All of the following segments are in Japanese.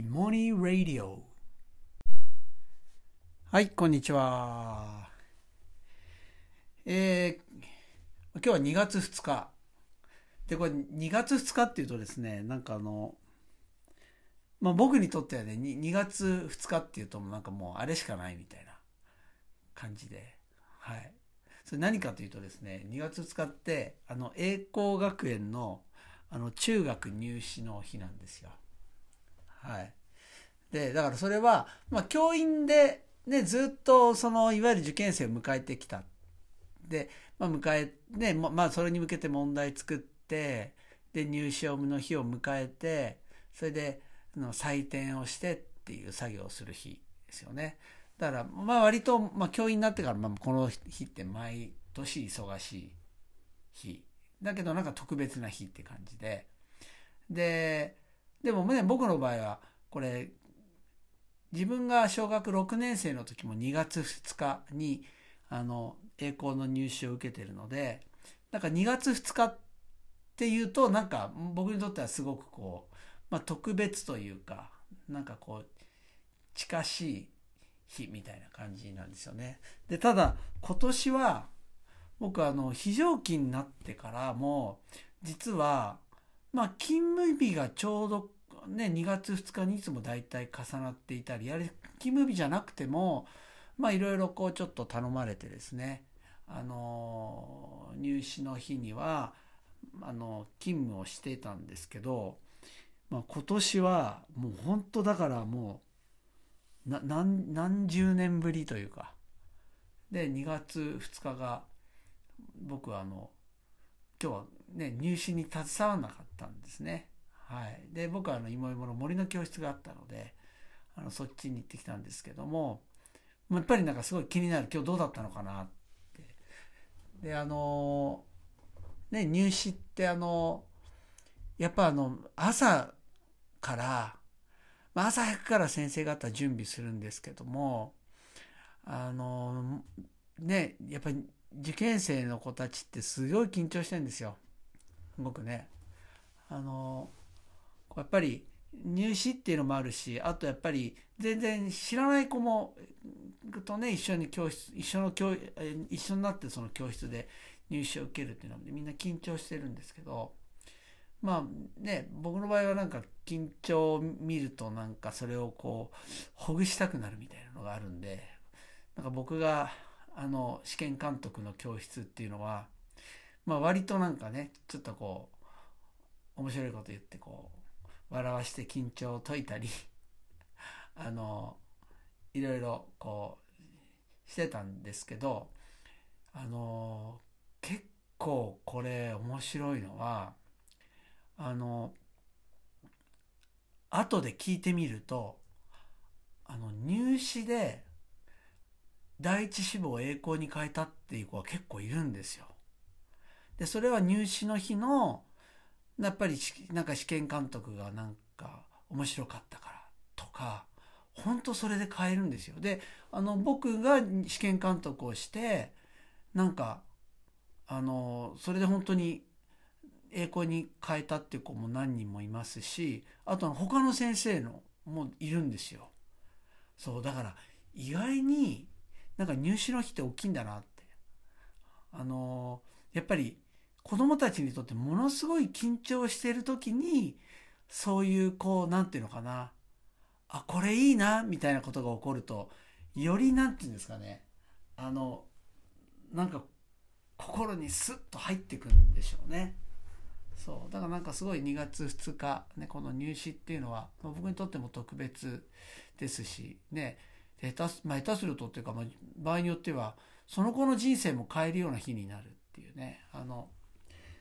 イモニーラディオはいこんにちは。えー、今日は2月2日。でこれ2月2日っていうとですねなんかあのまあ僕にとってはね 2, 2月2日っていうとなんかもうあれしかないみたいな感じで。はい。それ何かというとですね2月2日ってあの栄光学園のあの中学入試の日なんですよ。はい。で、だからそれは、まあ、教員で、ね、ずっと、その、いわゆる受験生を迎えてきた。で、まあ、迎え、ね、まあ、それに向けて問題作って、で、入試の日を迎えて、それで、の採点をしてっていう作業をする日ですよね。だから、まあ、割と、まあ、教員になってから、まあ、この日って毎年忙しい日だけどなんか特別な日って感じで。で、でもね、僕の場合は、これ、自分が小学6年生の時も2月2日に、あの、栄光の入試を受けてるので、なんか2月2日っていうと、なんか僕にとってはすごくこう、まあ特別というか、なんかこう、近しい日みたいな感じなんですよね。で、ただ今年は、僕あの非常勤になってからも実はまあ勤務日がちょうどね2月2日にいつも大体重なっていたりあれ勤務日じゃなくてもまあいろいろこうちょっと頼まれてですね。あの入試の日にはあの勤務をしていたんですけど、まあ、今年はもう本当だからもう何何十年ぶりというか。で2月2日が僕はあの今日はね入試に携わらなかった。たんですね。はい、で僕はあの芋芋の森の教室があったのであのそっちに行ってきたんですけどもやっぱりなんかすごい気になる今日どうだったのかなって。であのね入試ってあのやっぱあの朝からまあ、朝早くから先生方準備するんですけどもあのねやっぱり受験生の子たちってすごい緊張してるんですよ僕ねあのやっぱり入試っていうのもあるしあとやっぱり全然知らない子もとね一緒に教室一緒の教一緒になってその教室で入試を受けるっていうのでみんな緊張してるんですけどまあね僕の場合はなんか緊張を見るとなんかそれをこうほぐしたくなるみたいなのがあるんでなんか僕があの試験監督の教室っていうのは、まあ、割となんかねちょっとこう面白いこと言ってこう笑わして緊張を解いたり あのいろいろこうしてたんですけどあの結構これ面白いのはあの後で聞いてみるとあの入試で第一志望を栄光に変えたっていう子は結構いるんですよ。で、それは入試の日の、やっぱりなんか試験監督がなんか面白かったからとか、本当それで変えるんですよ。で、あの、僕が試験監督をして、なんか、あの、それで本当に栄光に変えたっていう子も何人もいますし、あと他の先生のもいるんですよ。そう、だから意外になんか入試の日って大きいんだなって。あのやっぱり子供たちにとってものすごい緊張してる時に、そういうこう、なんていうのかな。あ、これいいな、みたいなことが起こると、よりなんていうんですかね。あの、なんか心にスッと入ってくるんでしょうね。そう。だからなんかすごい2月2日、ね、この入試っていうのはま、僕にとっても特別ですし、ね、下手す,、まあ、下手するとっていうか、まあ、場合によってはその子の人生も変えるような日になるっていうねあの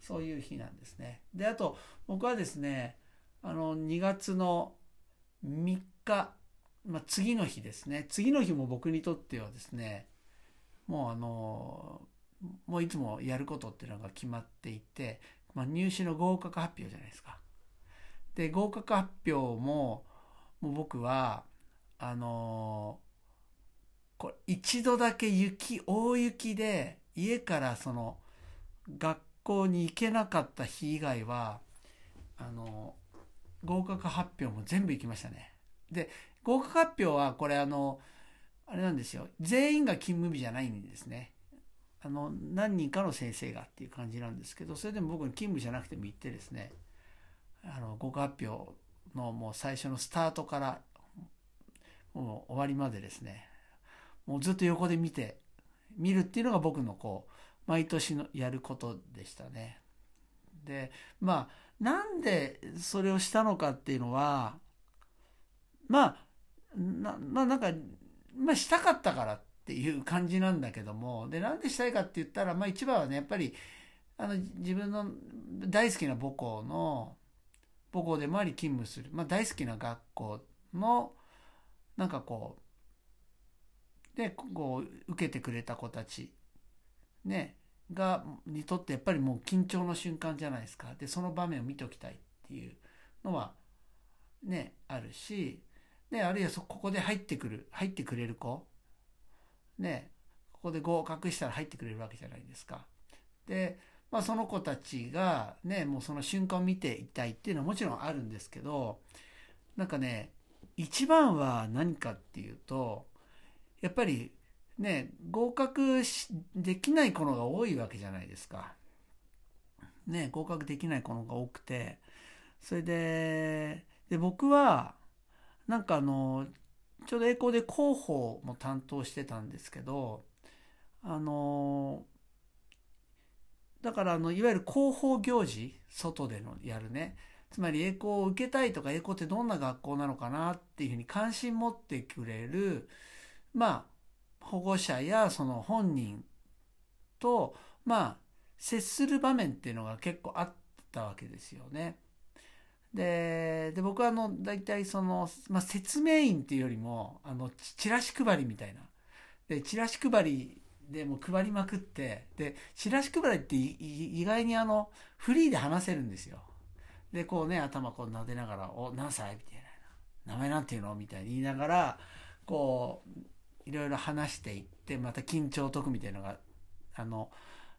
そういう日なんですね。であと僕はですねあの2月の3日、まあ、次の日ですね次の日も僕にとってはですねもうあのもういつもやることっていうのが決まっていて、まあ、入試の合格発表じゃないですか。で合格発表ももう僕はあの、これ一度だけ雪大雪で家からその学校に行けなかった日以外はあの、合格発表も全部行きましたね。で合格発表はこれあのあれなんですよ。全員が勤務日じゃないんですね。あの何人かの先生がっていう感じなんですけどそれでも僕に勤務じゃなくても行ってですねあの合格発表のもう最初のスタートからもう終わりまでですねもうずっと横で見て見るっていうのが僕のこう毎年のやることでしたね。でまあなんでそれをしたのかっていうのはまあななんか、まあ、したかったからっていう感じなんだけどもでなんでしたいかって言ったら、まあ、一番はねやっぱりあの自分の大好きな母校の母校でもあり勤務する、まあ、大好きな学校のなんかこうでこう受けてくれた子たちねがにとってやっぱりもう緊張の瞬間じゃないですかでその場面を見ておきたいっていうのはねあるし、ね、あるいはそここで入ってくる入ってくれる子ねここで合格したら入ってくれるわけじゃないですか。でまあその子たちがねもうその瞬間を見ていたいっていうのはもちろんあるんですけどなんかね一番は何かっていうとやっぱりね、合格できない子のが多いわけじゃないですか。ね、合格できない子のが多くて、それで、で、僕は、なんかあの、ちょうど栄光で広報も担当してたんですけど、あの、だからあの、いわゆる広報行事、外でのやるね、つまり栄光を受けたいとか栄光ってどんな学校なのかなっていうふうに関心持ってくれる、まあ、保護者やその本人とまあ接する場面っていうのが結構あったわけですよね。でで僕はあの大体その、まあ、説明員っていうよりもあのチラシ配りみたいなでチラシ配りでも配りまくってでチラシ配りって意外にあのフリーで話せるんですよ。でこうね頭こう撫でながら「お何歳?」みたいな「名前なんていうの?」みたいに言いながらこういろいろ話していってまた緊張を解くみたいなのがあの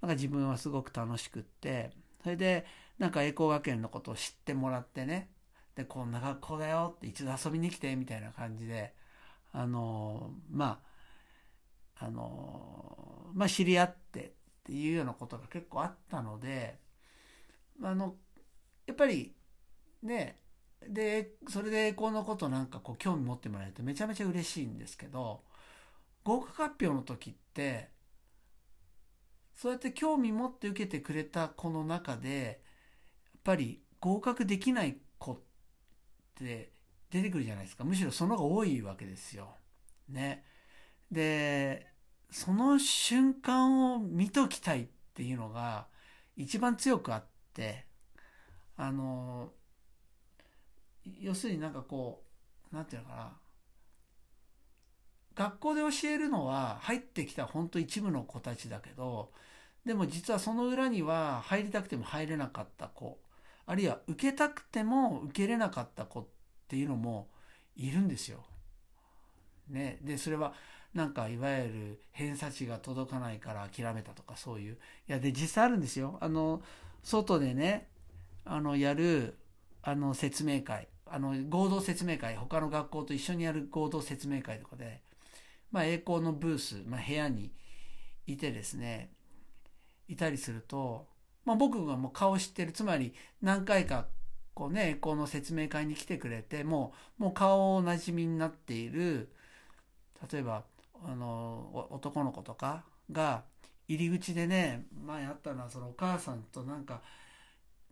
なんか自分はすごく楽しくってそれでなんか栄光学園のことを知ってもらってねでこんな学校だよって一度遊びに来てみたいな感じであのまああのまあ知り合ってっていうようなことが結構あったのであのやっぱりねでそれで栄光のことなんかこう興味持ってもらえるとめちゃめちゃ嬉しいんですけど合格発表の時ってそうやって興味持って受けてくれた子の中でやっぱり合格できない子って出てくるじゃないですかむしろその方が多いわけですよ。ね。でその瞬間を見ときたいっていうのが一番強くあってあの要するになんかこうなんていうのかな学校で教えるのは入ってきた本当一部の子たちだけどでも実はその裏には入りたくても入れなかった子あるいは受けたくても受けれなかった子っていうのもいるんですよ。ね、でそれはなんかいわゆる偏差値が届かないから諦めたとかそういういやで実際あるんですよ。あの外でねあのやるあの説明会あの合同説明会他の学校と一緒にやる合同説明会とかでまあ、栄光のブース、まあ、部屋にいてですねいたりすると、まあ、僕がもう顔知ってるつまり何回かこうね栄光の説明会に来てくれてもうもう顔をなじみになっている例えばあの男の子とかが入り口でね前あったのはそのお母さんとなんか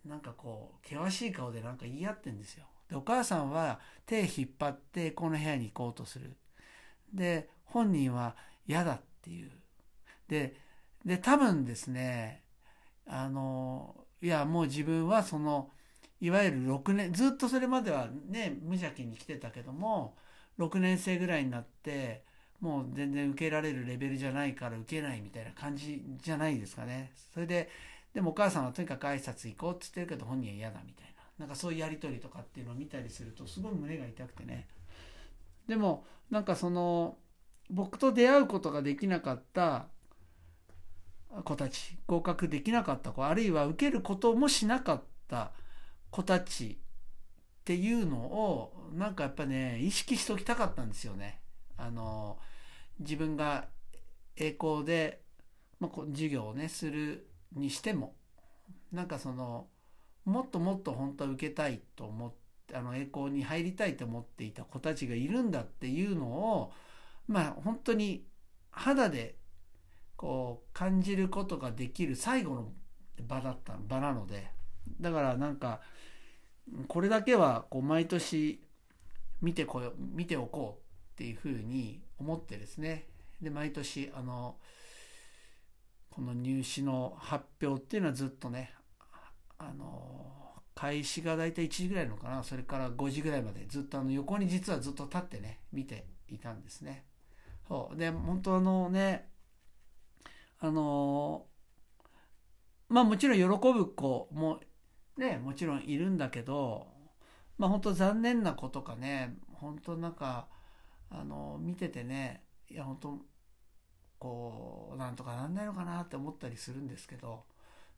なんかこう険しい顔でなんか言い合ってんですよ。でお母さんは手引っ張ってこの部屋に行こうとする。で本人は嫌だっていう。で、で、多分ですね、あの、いや、もう自分はその、いわゆる6年、ずっとそれまではね、無邪気に来てたけども、6年生ぐらいになって、もう全然受けられるレベルじゃないから受けないみたいな感じじゃないですかね。それで、でもお母さんはとにかく挨拶行こうって言ってるけど本人は嫌だみたいな。なんかそういうやり取りとかっていうのを見たりするとすごい胸が痛くてね。でもなんかその僕と出会うことができなかった子たち合格できなかった子あるいは受けることもしなかった子たちっていうのをなんかやっぱね意識しておきたかったんですよね。あの自分が栄光で、まあ、授業をねするにしてもなんかそのもっともっと本当は受けたいと思ってあの栄光に入りたいと思っていた子たちがいるんだっていうのをまあ本当に肌でこう感じることができる最後の場だった場なので。だからなんかこれだけはこう毎年見てこよ見ておこうっていうふうに思ってですね。で毎年あのこの入試の発表っていうのはずっとねあの開始が大体1時ぐらいのかな。それから5時ぐらいまで。ずっとあの横に実はずっと立ってね見ていたんですね。そう。で本当あのねあのまあもちろん喜ぶ子もねもちろんいるんだけどまあ本当残念な子とかね本当なんかあの見ててねいや本当こうなんとかなんないのかなって思ったりするんですけど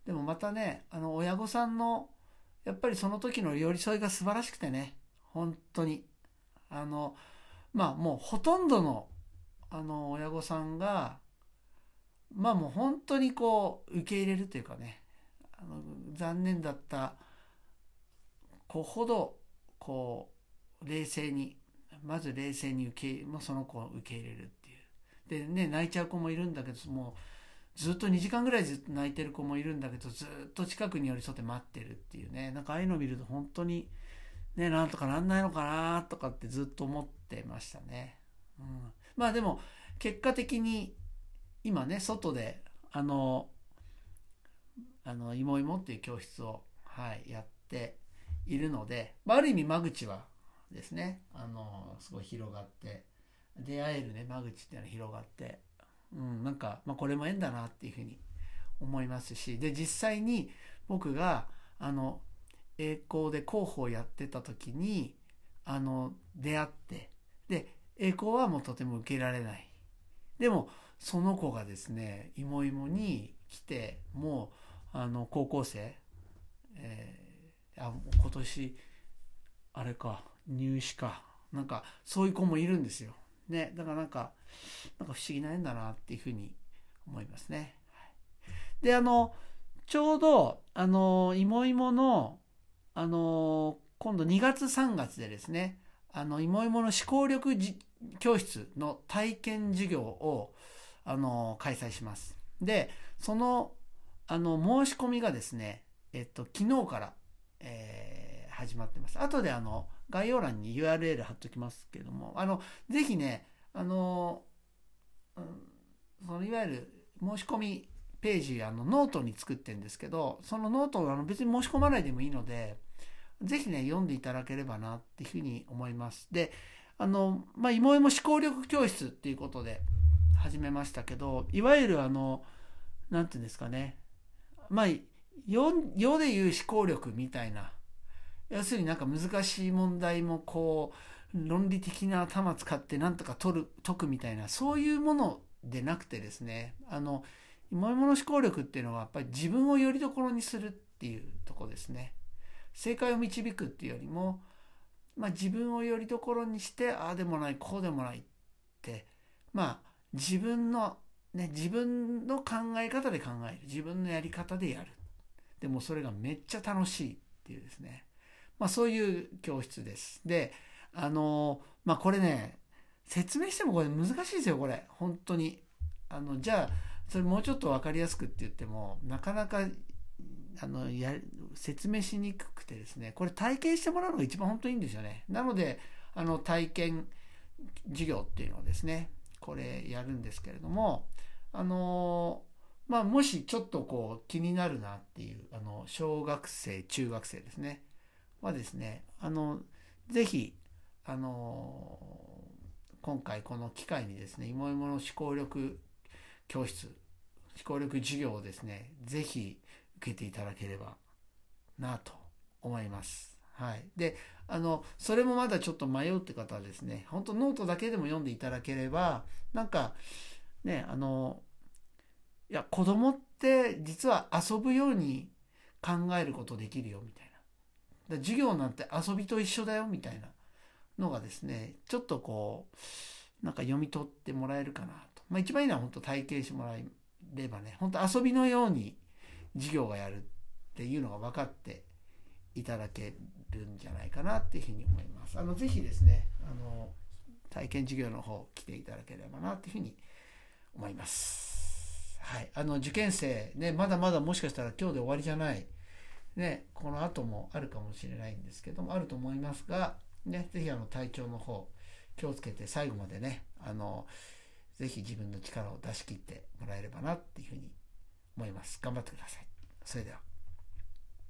でもまたねあの親御さんのやっぱりその時の寄り添いが素晴らしくてね。本当に。あのまあもうほとんどのあの親御さんがまあもう本当にこう受け入れるというかね。あの残念だった子ほどこう冷静にまず冷静に受け、まあ、その子を受け入れるっていう。でね泣いちゃう子もいるんだけどもうずっと2時間ぐらいずっと泣いてる子もいるんだけどずっと近くに寄り添って待ってるっていうねなんかああいうのを見ると本当にねなんとかなんないのかなとかってずっと思ってましたね。うん、まあでも結果的に今ね外であのあのいもいもっていう教室を、はい、やっているので、まあ、ある意味間口はですねあのすごい広がって出会えるね間口っていうのは広がって、うん、なんか、まあ、これも縁だなっていうふうに思いますしで実際に僕があの栄光で広報やってた時にあの出会ってで栄光はもうとても受けられないでもその子がですねいもいもに来てもうあの高校生、えー、あ今年あれか入試かなんかそういう子もいるんですよ。ね、だからなんかなんか不思議な縁だなっていうふうに思いますね。であのちょうどあのいもいものあの今度2月3月でですねあのいもいもの思考力教室の体験授業をあの開催します。でそのあの申し込みがですね、えっと、昨日から、えー、始まってます。後であの概要欄に URL 貼っときますけども、あの、ぜひね、あの、うん、そのいわゆる申し込みページ、あの、ノートに作ってるんですけど、そのノートあの別に申し込まないでもいいので、ぜひね、読んでいただければなっていうふうに思います。で、あの、まあ、いもいも思考力教室っていうことで始めましたけど、いわゆるあの、なんていうんですかね、まあ、世でいう思考力みたいな要するになんか難しい問題もこう論理的な頭使ってなんとか取る解くみたいなそういうものでなくてですねあの芋芋の思考力っていうのはやっぱり自分をよりどころにするっていうとこですね。正解を導くっていうよりも、まあ、自分をよりどころにしてああでもないこうでもないってまあ自分のね自分の考え方で考える自分のやり方でやる。でもそれがめっちゃ楽しいっていうですね。まあ、そういう教室です。で、あの、まあ、これね、説明してもこれ難しいですよ、これ。本当に。あの、じゃあ、それもうちょっと分かりやすくって言っても、なかなか、あの、や、説明しにくくてですね、これ体験してもらうのが一番本当にいいんですよね。なので、あの、体験授業っていうのをですね、これやるんですけれども、あの、まあ、もしちょっとこう気になるなっていう、あの、小学生、中学生ですね。はですね、あの、ぜひ、あの、今回この機会にですね、いもいもの思考力教室、思考力授業をですね、ぜひ受けていただければなと思います。はい。で、あの、それもまだちょっと迷うって方はですね、本当ノートだけでも読んでいただければ、なんか、ね、あの、いや、子供って実は遊ぶように考えることできるよみたいな。だ授業なんて遊びと一緒だよみたいなのがですねちょっとこうなんか読み取ってもらえるかなと、まあ、一番いいのは本当体験してもらえればね本当遊びのように授業がやるっていうのが分かっていただけるんじゃないかなっていうふうに思います。あのぜひですねあの体験授業の方来ていただければなっていうふうに思います。はい、あの受験生ねまだまだもしかしたら今日で終わりじゃないねこの後もあるかもしれないんですけどもあると思いますがねぜひあの体調の方気をつけて最後までねあのぜひ自分の力を出し切ってもらえればなっていうふうに思います。頑張ってください。それでは。